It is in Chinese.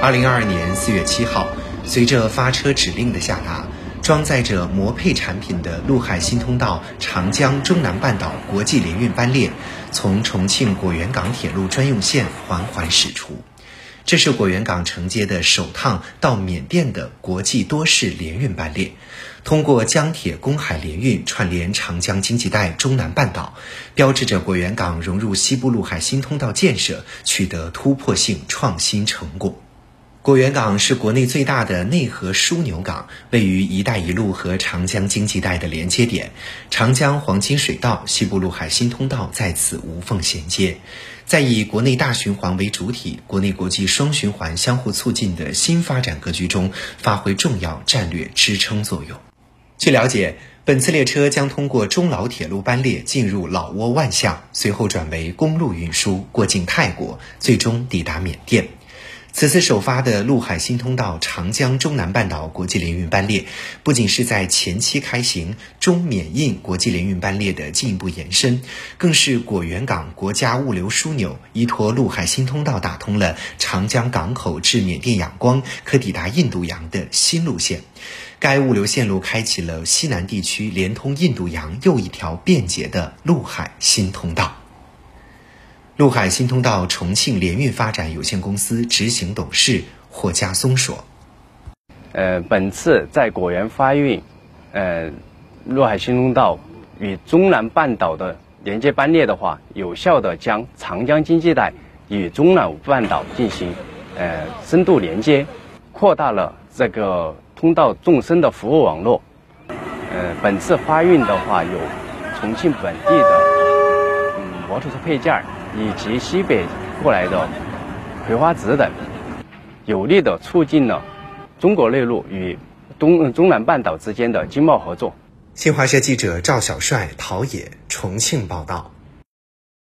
二零二二年四月七号，随着发车指令的下达，装载着模配产品的陆海新通道长江中南半岛国际联运班列从重庆果园港铁路专用线缓缓驶出。这是果园港承接的首趟到缅甸的国际多式联运班列，通过江铁公海联运串联长江经济带中南半岛，标志着果园港融入西部陆海新通道建设取得突破性创新成果。果园港是国内最大的内河枢纽港，位于“一带一路”和长江经济带的连接点，长江黄金水道、西部陆海新通道在此无缝衔接。在以国内大循环为主体、国内国际双循环相互促进的新发展格局中，发挥重要战略支撑作用。据了解，本次列车将通过中老铁路班列进入老挝万象，随后转为公路运输，过境泰国，最终抵达缅甸。此次首发的陆海新通道长江中南半岛国际联运班列，不仅是在前期开行中缅印国际联运班列的进一步延伸，更是果园港国家物流枢纽依托陆海新通道打通了长江港口至缅甸仰光，可抵达印度洋的新路线。该物流线路开启了西南地区连通印度洋又一条便捷的陆海新通道。陆海新通道重庆联运发展有限公司执行董事霍家松说：“呃，本次在果园发运，呃，陆海新通道与中南半岛的连接班列的话，有效的将长江经济带与中南半岛进行呃深度连接，扩大了这个通道纵深的服务网络。呃，本次发运的话，有重庆本地的嗯摩托车配件儿。”以及西北过来的葵花籽等，有力的促进了中国内陆与东中南半岛之间的经贸合作。新华社记者赵小帅、陶冶重庆报道。